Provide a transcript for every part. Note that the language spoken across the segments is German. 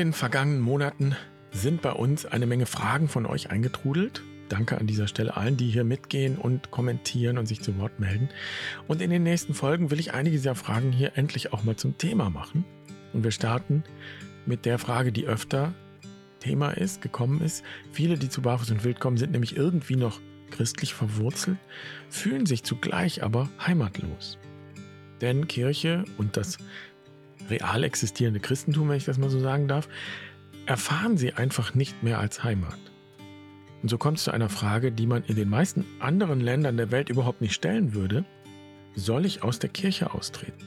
den vergangenen Monaten sind bei uns eine Menge Fragen von euch eingetrudelt. Danke an dieser Stelle allen, die hier mitgehen und kommentieren und sich zu Wort melden. Und in den nächsten Folgen will ich einige dieser Fragen hier endlich auch mal zum Thema machen. Und wir starten mit der Frage, die öfter Thema ist, gekommen ist. Viele, die zu Barfuß und Wild kommen, sind nämlich irgendwie noch christlich verwurzelt, fühlen sich zugleich aber heimatlos. Denn Kirche und das real existierende Christentum, wenn ich das mal so sagen darf, erfahren sie einfach nicht mehr als Heimat. Und so kommt es zu einer Frage, die man in den meisten anderen Ländern der Welt überhaupt nicht stellen würde. Soll ich aus der Kirche austreten?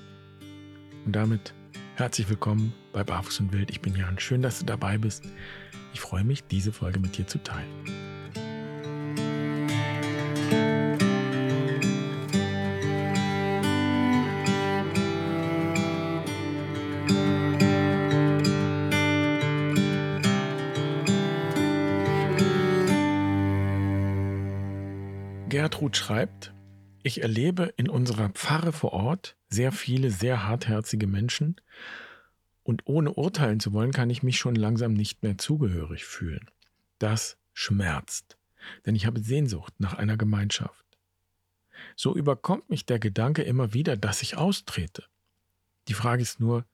Und damit herzlich willkommen bei Barfuß und Wild. Ich bin Jan. Schön, dass du dabei bist. Ich freue mich, diese Folge mit dir zu teilen. Gertrud schreibt, ich erlebe in unserer Pfarre vor Ort sehr viele sehr hartherzige Menschen und ohne urteilen zu wollen, kann ich mich schon langsam nicht mehr zugehörig fühlen. Das schmerzt, denn ich habe Sehnsucht nach einer Gemeinschaft. So überkommt mich der Gedanke immer wieder, dass ich austrete. Die Frage ist nur,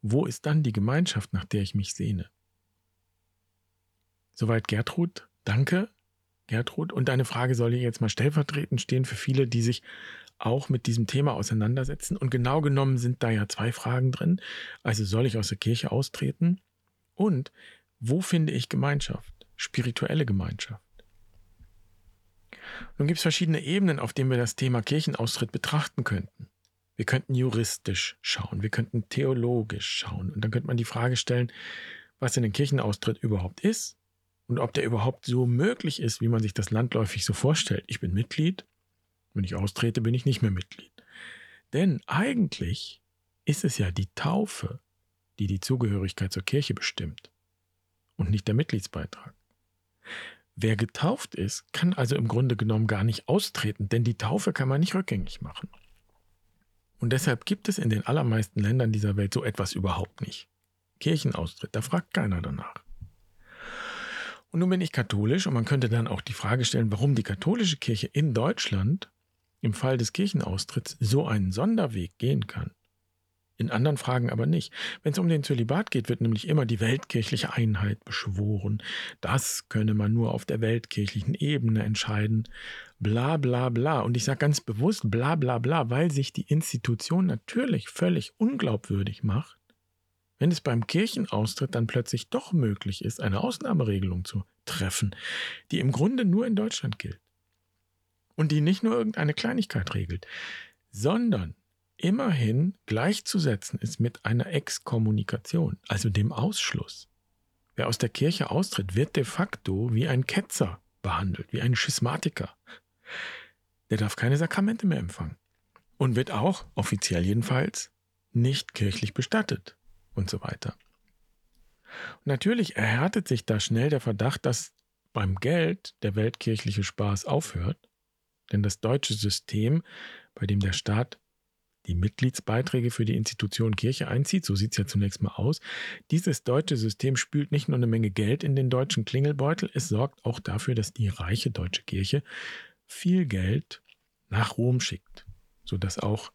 wo ist dann die Gemeinschaft, nach der ich mich sehne? Soweit Gertrud, danke. Gertrud. Und deine Frage soll hier jetzt mal stellvertretend stehen für viele, die sich auch mit diesem Thema auseinandersetzen. Und genau genommen sind da ja zwei Fragen drin. Also soll ich aus der Kirche austreten? Und wo finde ich Gemeinschaft? Spirituelle Gemeinschaft. Nun gibt es verschiedene Ebenen, auf denen wir das Thema Kirchenaustritt betrachten könnten. Wir könnten juristisch schauen, wir könnten theologisch schauen. Und dann könnte man die Frage stellen, was denn ein Kirchenaustritt überhaupt ist und ob der überhaupt so möglich ist, wie man sich das landläufig so vorstellt. Ich bin Mitglied, wenn ich austrete, bin ich nicht mehr Mitglied. Denn eigentlich ist es ja die Taufe, die die Zugehörigkeit zur Kirche bestimmt und nicht der Mitgliedsbeitrag. Wer getauft ist, kann also im Grunde genommen gar nicht austreten, denn die Taufe kann man nicht rückgängig machen. Und deshalb gibt es in den allermeisten Ländern dieser Welt so etwas überhaupt nicht. Kirchenaustritt, da fragt keiner danach. Und nun bin ich katholisch und man könnte dann auch die Frage stellen, warum die katholische Kirche in Deutschland im Fall des Kirchenaustritts so einen Sonderweg gehen kann. In anderen Fragen aber nicht. Wenn es um den Zölibat geht, wird nämlich immer die weltkirchliche Einheit beschworen. Das könne man nur auf der weltkirchlichen Ebene entscheiden. Bla bla bla. Und ich sage ganz bewusst bla bla bla, weil sich die Institution natürlich völlig unglaubwürdig macht wenn es beim Kirchenaustritt dann plötzlich doch möglich ist, eine Ausnahmeregelung zu treffen, die im Grunde nur in Deutschland gilt und die nicht nur irgendeine Kleinigkeit regelt, sondern immerhin gleichzusetzen ist mit einer Exkommunikation, also dem Ausschluss. Wer aus der Kirche austritt, wird de facto wie ein Ketzer behandelt, wie ein Schismatiker. Der darf keine Sakramente mehr empfangen und wird auch, offiziell jedenfalls, nicht kirchlich bestattet und so weiter. Und natürlich erhärtet sich da schnell der Verdacht, dass beim Geld der weltkirchliche Spaß aufhört, denn das deutsche System, bei dem der Staat die Mitgliedsbeiträge für die Institution Kirche einzieht, so sieht es ja zunächst mal aus, dieses deutsche System spült nicht nur eine Menge Geld in den deutschen Klingelbeutel, es sorgt auch dafür, dass die reiche deutsche Kirche viel Geld nach Rom schickt, sodass auch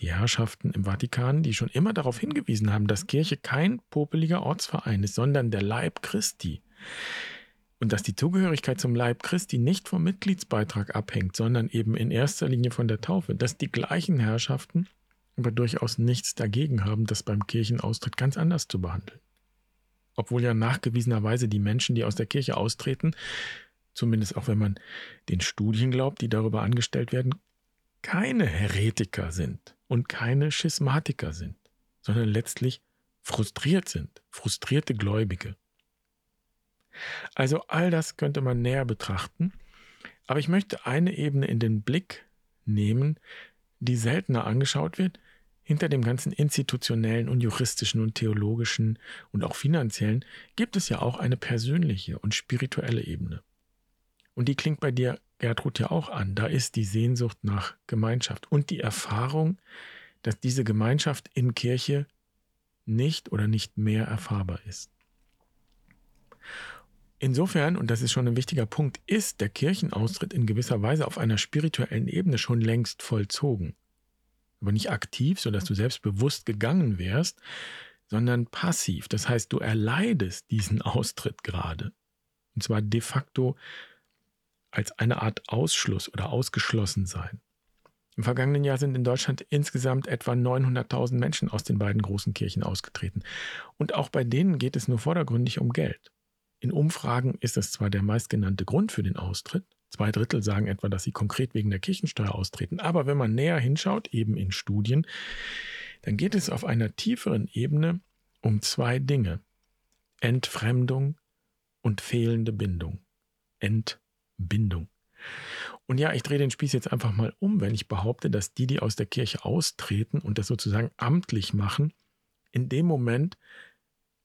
die Herrschaften im Vatikan, die schon immer darauf hingewiesen haben, dass Kirche kein popeliger Ortsverein ist, sondern der Leib Christi. Und dass die Zugehörigkeit zum Leib Christi nicht vom Mitgliedsbeitrag abhängt, sondern eben in erster Linie von der Taufe, dass die gleichen Herrschaften aber durchaus nichts dagegen haben, das beim Kirchenaustritt ganz anders zu behandeln. Obwohl ja nachgewiesenerweise die Menschen, die aus der Kirche austreten, zumindest auch wenn man den Studien glaubt, die darüber angestellt werden, keine Heretiker sind und keine Schismatiker sind, sondern letztlich frustriert sind, frustrierte Gläubige. Also all das könnte man näher betrachten, aber ich möchte eine Ebene in den Blick nehmen, die seltener angeschaut wird. Hinter dem ganzen institutionellen und juristischen und theologischen und auch finanziellen gibt es ja auch eine persönliche und spirituelle Ebene. Und die klingt bei dir, Gertrud, ja auch an. Da ist die Sehnsucht nach Gemeinschaft und die Erfahrung, dass diese Gemeinschaft in Kirche nicht oder nicht mehr erfahrbar ist. Insofern, und das ist schon ein wichtiger Punkt, ist der Kirchenaustritt in gewisser Weise auf einer spirituellen Ebene schon längst vollzogen. Aber nicht aktiv, sodass du selbst bewusst gegangen wärst, sondern passiv. Das heißt, du erleidest diesen Austritt gerade. Und zwar de facto als eine Art Ausschluss oder Ausgeschlossensein. Im vergangenen Jahr sind in Deutschland insgesamt etwa 900.000 Menschen aus den beiden großen Kirchen ausgetreten. Und auch bei denen geht es nur vordergründig um Geld. In Umfragen ist das zwar der meistgenannte Grund für den Austritt, zwei Drittel sagen etwa, dass sie konkret wegen der Kirchensteuer austreten, aber wenn man näher hinschaut, eben in Studien, dann geht es auf einer tieferen Ebene um zwei Dinge. Entfremdung und fehlende Bindung. Entbindung. Und ja, ich drehe den Spieß jetzt einfach mal um, wenn ich behaupte, dass die, die aus der Kirche austreten und das sozusagen amtlich machen, in dem Moment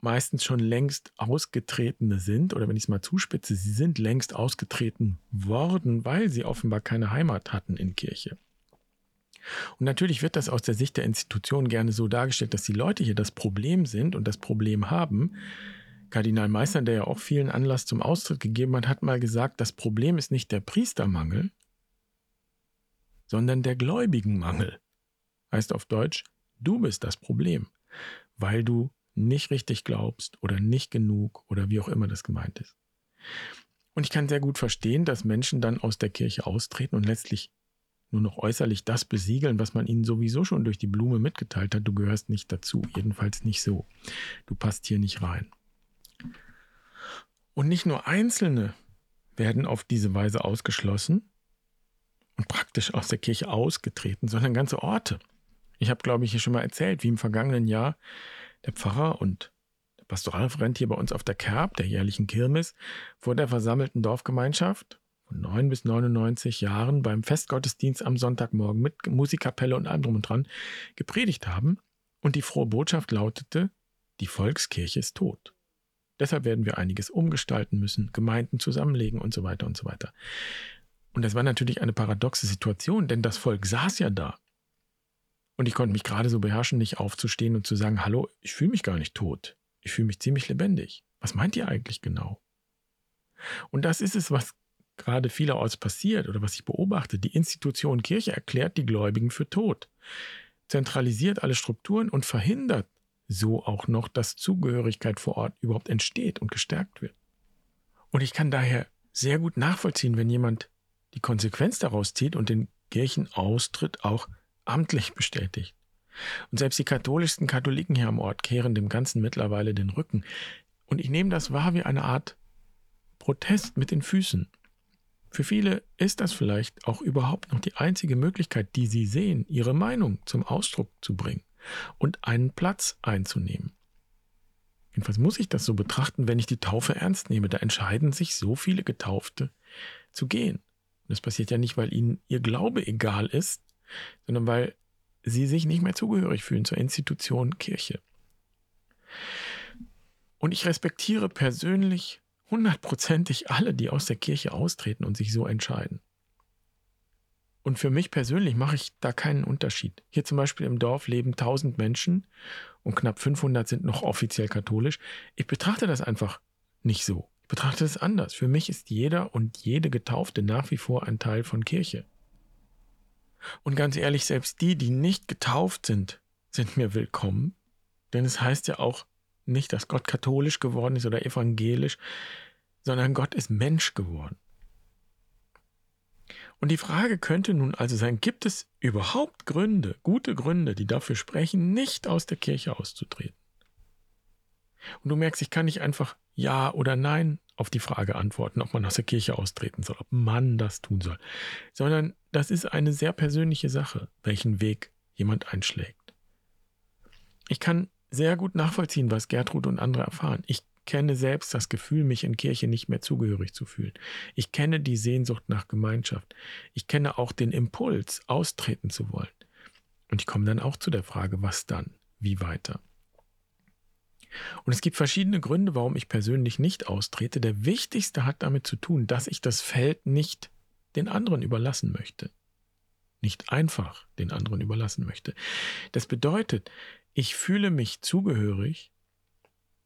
meistens schon längst ausgetretene sind, oder wenn ich es mal zuspitze, sie sind längst ausgetreten worden, weil sie offenbar keine Heimat hatten in Kirche. Und natürlich wird das aus der Sicht der Institution gerne so dargestellt, dass die Leute hier das Problem sind und das Problem haben. Kardinal Meister, der ja auch vielen Anlass zum Austritt gegeben hat, hat mal gesagt, das Problem ist nicht der Priestermangel, sondern der Gläubigenmangel. Heißt auf Deutsch, du bist das Problem, weil du nicht richtig glaubst oder nicht genug oder wie auch immer das gemeint ist. Und ich kann sehr gut verstehen, dass Menschen dann aus der Kirche austreten und letztlich nur noch äußerlich das besiegeln, was man ihnen sowieso schon durch die Blume mitgeteilt hat. Du gehörst nicht dazu, jedenfalls nicht so. Du passt hier nicht rein. Und nicht nur Einzelne werden auf diese Weise ausgeschlossen und praktisch aus der Kirche ausgetreten, sondern ganze Orte. Ich habe, glaube ich, hier schon mal erzählt, wie im vergangenen Jahr der Pfarrer und der Pastoralreferent hier bei uns auf der Kerb, der jährlichen Kirmes, vor der versammelten Dorfgemeinschaft von 9 bis 99 Jahren beim Festgottesdienst am Sonntagmorgen mit Musikkapelle und allem drum und dran gepredigt haben. Und die frohe Botschaft lautete, die Volkskirche ist tot. Deshalb werden wir einiges umgestalten müssen, Gemeinden zusammenlegen und so weiter und so weiter. Und das war natürlich eine paradoxe Situation, denn das Volk saß ja da und ich konnte mich gerade so beherrschen, nicht aufzustehen und zu sagen, hallo, ich fühle mich gar nicht tot. Ich fühle mich ziemlich lebendig. Was meint ihr eigentlich genau? Und das ist es, was gerade vielerorts passiert oder was ich beobachte. Die Institution Kirche erklärt die Gläubigen für tot, zentralisiert alle Strukturen und verhindert so auch noch, dass Zugehörigkeit vor Ort überhaupt entsteht und gestärkt wird. Und ich kann daher sehr gut nachvollziehen, wenn jemand die Konsequenz daraus zieht und den Kirchenaustritt auch amtlich bestätigt. Und selbst die katholischsten Katholiken hier am Ort kehren dem Ganzen mittlerweile den Rücken. Und ich nehme das wahr wie eine Art Protest mit den Füßen. Für viele ist das vielleicht auch überhaupt noch die einzige Möglichkeit, die sie sehen, ihre Meinung zum Ausdruck zu bringen und einen Platz einzunehmen. Jedenfalls muss ich das so betrachten, wenn ich die Taufe ernst nehme. Da entscheiden sich so viele Getaufte zu gehen. Das passiert ja nicht, weil ihnen ihr Glaube egal ist, sondern weil sie sich nicht mehr zugehörig fühlen zur Institution Kirche. Und ich respektiere persönlich hundertprozentig alle, die aus der Kirche austreten und sich so entscheiden. Und für mich persönlich mache ich da keinen Unterschied. Hier zum Beispiel im Dorf leben 1000 Menschen und knapp 500 sind noch offiziell katholisch. Ich betrachte das einfach nicht so. Ich betrachte es anders. Für mich ist jeder und jede Getaufte nach wie vor ein Teil von Kirche. Und ganz ehrlich, selbst die, die nicht getauft sind, sind mir willkommen. Denn es heißt ja auch nicht, dass Gott katholisch geworden ist oder evangelisch, sondern Gott ist Mensch geworden. Und die Frage könnte nun also sein, gibt es überhaupt Gründe, gute Gründe, die dafür sprechen, nicht aus der Kirche auszutreten? Und du merkst, ich kann nicht einfach Ja oder Nein auf die Frage antworten, ob man aus der Kirche austreten soll, ob man das tun soll, sondern das ist eine sehr persönliche Sache, welchen Weg jemand einschlägt. Ich kann sehr gut nachvollziehen, was Gertrud und andere erfahren. Ich kenne selbst das Gefühl, mich in Kirche nicht mehr zugehörig zu fühlen. Ich kenne die Sehnsucht nach Gemeinschaft. Ich kenne auch den Impuls, austreten zu wollen. Und ich komme dann auch zu der Frage, was dann? Wie weiter? Und es gibt verschiedene Gründe, warum ich persönlich nicht austrete. Der wichtigste hat damit zu tun, dass ich das Feld nicht den anderen überlassen möchte. nicht einfach den anderen überlassen möchte. Das bedeutet, ich fühle mich zugehörig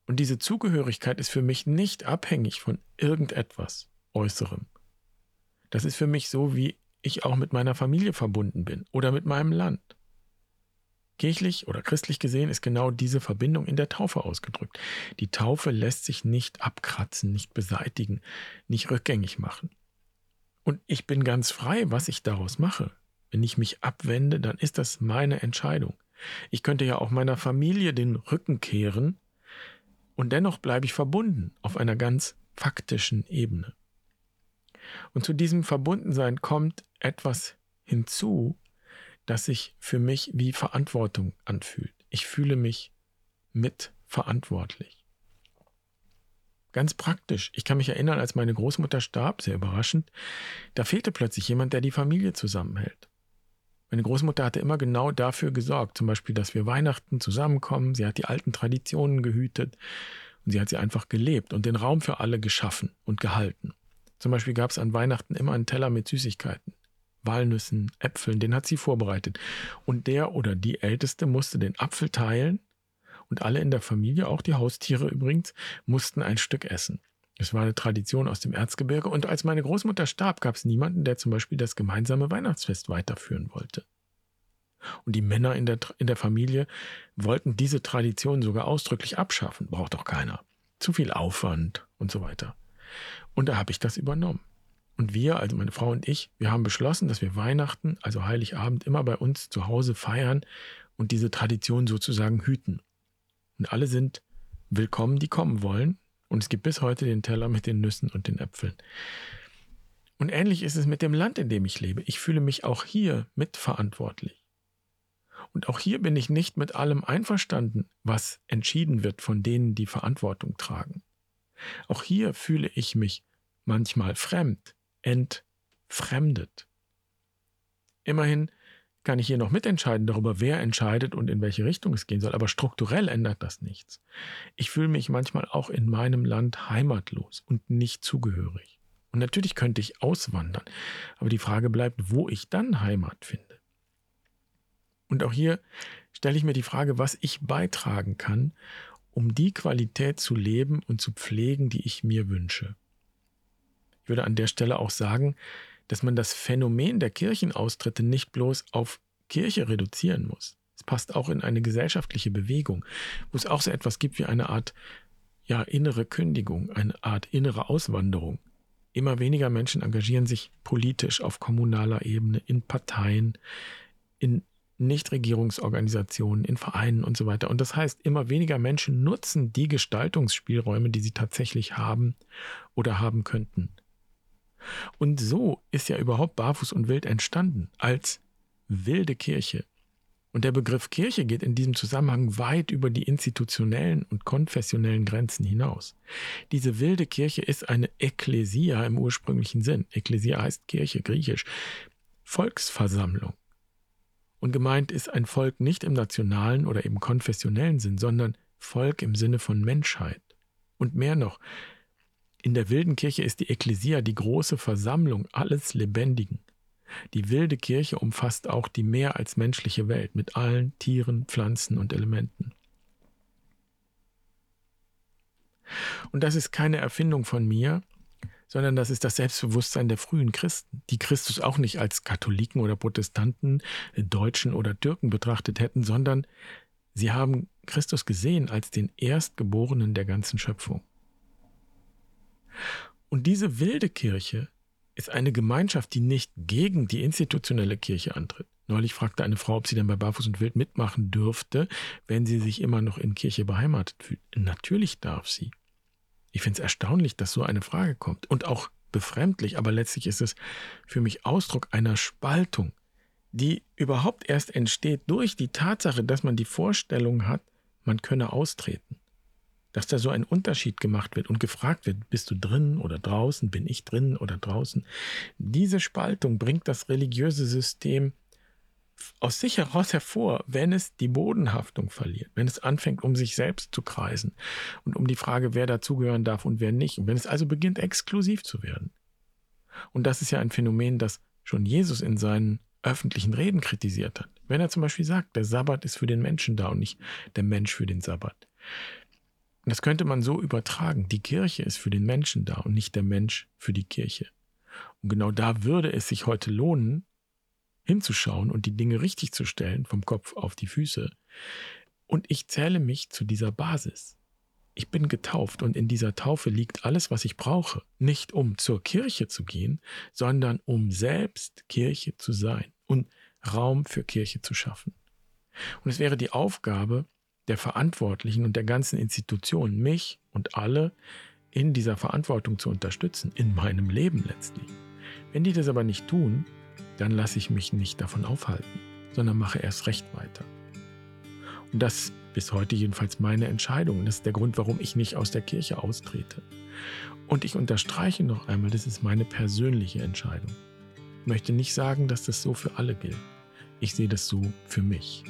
und diese Zugehörigkeit ist für mich nicht abhängig von irgendetwas Äußerem. Das ist für mich so, wie ich auch mit meiner Familie verbunden bin oder mit meinem Land. Kirchlich oder christlich gesehen ist genau diese Verbindung in der Taufe ausgedrückt. Die Taufe lässt sich nicht abkratzen, nicht beseitigen, nicht rückgängig machen. Und ich bin ganz frei, was ich daraus mache. Wenn ich mich abwende, dann ist das meine Entscheidung. Ich könnte ja auch meiner Familie den Rücken kehren und dennoch bleibe ich verbunden auf einer ganz faktischen Ebene. Und zu diesem Verbundensein kommt etwas hinzu, das sich für mich wie Verantwortung anfühlt. Ich fühle mich mitverantwortlich. Ganz praktisch. Ich kann mich erinnern, als meine Großmutter starb, sehr überraschend, da fehlte plötzlich jemand, der die Familie zusammenhält. Meine Großmutter hatte immer genau dafür gesorgt, zum Beispiel, dass wir Weihnachten zusammenkommen. Sie hat die alten Traditionen gehütet und sie hat sie einfach gelebt und den Raum für alle geschaffen und gehalten. Zum Beispiel gab es an Weihnachten immer einen Teller mit Süßigkeiten. Walnüssen, Äpfeln, den hat sie vorbereitet. Und der oder die Älteste musste den Apfel teilen und alle in der Familie, auch die Haustiere übrigens, mussten ein Stück essen. Es war eine Tradition aus dem Erzgebirge und als meine Großmutter starb, gab es niemanden, der zum Beispiel das gemeinsame Weihnachtsfest weiterführen wollte. Und die Männer in der, in der Familie wollten diese Tradition sogar ausdrücklich abschaffen. Braucht doch keiner. Zu viel Aufwand und so weiter. Und da habe ich das übernommen. Und wir, also meine Frau und ich, wir haben beschlossen, dass wir Weihnachten, also Heiligabend, immer bei uns zu Hause feiern und diese Tradition sozusagen hüten. Und alle sind willkommen, die kommen wollen. Und es gibt bis heute den Teller mit den Nüssen und den Äpfeln. Und ähnlich ist es mit dem Land, in dem ich lebe. Ich fühle mich auch hier mitverantwortlich. Und auch hier bin ich nicht mit allem einverstanden, was entschieden wird von denen, die Verantwortung tragen. Auch hier fühle ich mich manchmal fremd, entfremdet. Immerhin kann ich hier noch mitentscheiden darüber, wer entscheidet und in welche Richtung es gehen soll, aber strukturell ändert das nichts. Ich fühle mich manchmal auch in meinem Land heimatlos und nicht zugehörig. Und natürlich könnte ich auswandern, aber die Frage bleibt, wo ich dann Heimat finde. Und auch hier stelle ich mir die Frage, was ich beitragen kann, um die Qualität zu leben und zu pflegen, die ich mir wünsche. Ich würde an der Stelle auch sagen, dass man das Phänomen der Kirchenaustritte nicht bloß auf Kirche reduzieren muss. Es passt auch in eine gesellschaftliche Bewegung, wo es auch so etwas gibt wie eine Art ja, innere Kündigung, eine Art innere Auswanderung. Immer weniger Menschen engagieren sich politisch auf kommunaler Ebene, in Parteien, in Nichtregierungsorganisationen, in Vereinen und so weiter. Und das heißt, immer weniger Menschen nutzen die Gestaltungsspielräume, die sie tatsächlich haben oder haben könnten. Und so ist ja überhaupt Barfuß und Wild entstanden, als wilde Kirche. Und der Begriff Kirche geht in diesem Zusammenhang weit über die institutionellen und konfessionellen Grenzen hinaus. Diese wilde Kirche ist eine Ekklesia im ursprünglichen Sinn. Ekklesia heißt Kirche, griechisch. Volksversammlung. Und gemeint ist ein Volk nicht im nationalen oder eben konfessionellen Sinn, sondern Volk im Sinne von Menschheit. Und mehr noch, in der wilden Kirche ist die Ekklesia die große Versammlung alles Lebendigen. Die wilde Kirche umfasst auch die mehr als menschliche Welt mit allen Tieren, Pflanzen und Elementen. Und das ist keine Erfindung von mir, sondern das ist das Selbstbewusstsein der frühen Christen, die Christus auch nicht als Katholiken oder Protestanten, äh, Deutschen oder Türken betrachtet hätten, sondern sie haben Christus gesehen als den Erstgeborenen der ganzen Schöpfung. Und diese wilde Kirche ist eine Gemeinschaft, die nicht gegen die institutionelle Kirche antritt. Neulich fragte eine Frau, ob sie denn bei Barfuß und Wild mitmachen dürfte, wenn sie sich immer noch in Kirche beheimatet fühlt. Natürlich darf sie. Ich finde es erstaunlich, dass so eine Frage kommt und auch befremdlich, aber letztlich ist es für mich Ausdruck einer Spaltung, die überhaupt erst entsteht durch die Tatsache, dass man die Vorstellung hat, man könne austreten. Dass da so ein Unterschied gemacht wird und gefragt wird, bist du drin oder draußen, bin ich drin oder draußen. Diese Spaltung bringt das religiöse System aus sich heraus hervor, wenn es die Bodenhaftung verliert, wenn es anfängt, um sich selbst zu kreisen und um die Frage, wer dazugehören darf und wer nicht. Und wenn es also beginnt, exklusiv zu werden. Und das ist ja ein Phänomen, das schon Jesus in seinen öffentlichen Reden kritisiert hat. Wenn er zum Beispiel sagt, der Sabbat ist für den Menschen da und nicht der Mensch für den Sabbat. Das könnte man so übertragen. Die Kirche ist für den Menschen da und nicht der Mensch für die Kirche. Und genau da würde es sich heute lohnen, hinzuschauen und die Dinge richtig zu stellen, vom Kopf auf die Füße. Und ich zähle mich zu dieser Basis. Ich bin getauft und in dieser Taufe liegt alles, was ich brauche. Nicht um zur Kirche zu gehen, sondern um selbst Kirche zu sein und Raum für Kirche zu schaffen. Und es wäre die Aufgabe der Verantwortlichen und der ganzen Institution, mich und alle in dieser Verantwortung zu unterstützen, in meinem Leben letztlich. Wenn die das aber nicht tun, dann lasse ich mich nicht davon aufhalten, sondern mache erst recht weiter. Und das ist bis heute jedenfalls meine Entscheidung. Das ist der Grund, warum ich nicht aus der Kirche austrete. Und ich unterstreiche noch einmal, das ist meine persönliche Entscheidung. Ich möchte nicht sagen, dass das so für alle gilt. Ich sehe das so für mich.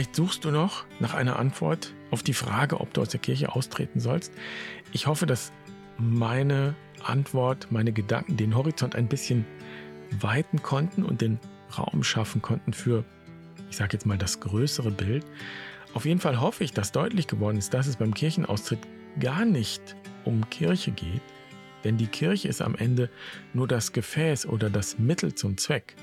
Vielleicht suchst du noch nach einer Antwort auf die Frage, ob du aus der Kirche austreten sollst. Ich hoffe, dass meine Antwort, meine Gedanken den Horizont ein bisschen weiten konnten und den Raum schaffen konnten für, ich sage jetzt mal, das größere Bild. Auf jeden Fall hoffe ich, dass deutlich geworden ist, dass es beim Kirchenaustritt gar nicht um Kirche geht, denn die Kirche ist am Ende nur das Gefäß oder das Mittel zum Zweck.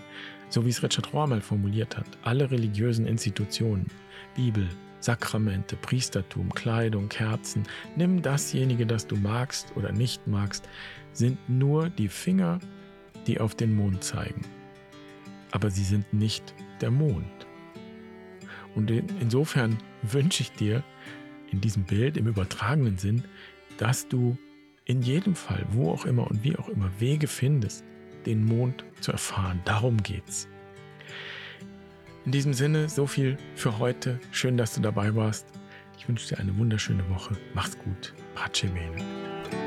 So wie es Richard Rohr mal formuliert hat, alle religiösen Institutionen, Bibel, Sakramente, Priestertum, Kleidung, Kerzen, nimm dasjenige, das du magst oder nicht magst, sind nur die Finger, die auf den Mond zeigen. Aber sie sind nicht der Mond. Und insofern wünsche ich dir in diesem Bild im übertragenen Sinn, dass du in jedem Fall, wo auch immer und wie auch immer, Wege findest, den Mond zu erfahren. Darum geht's. In diesem Sinne, so viel für heute. Schön, dass du dabei warst. Ich wünsche dir eine wunderschöne Woche. Mach's gut. Pace bene.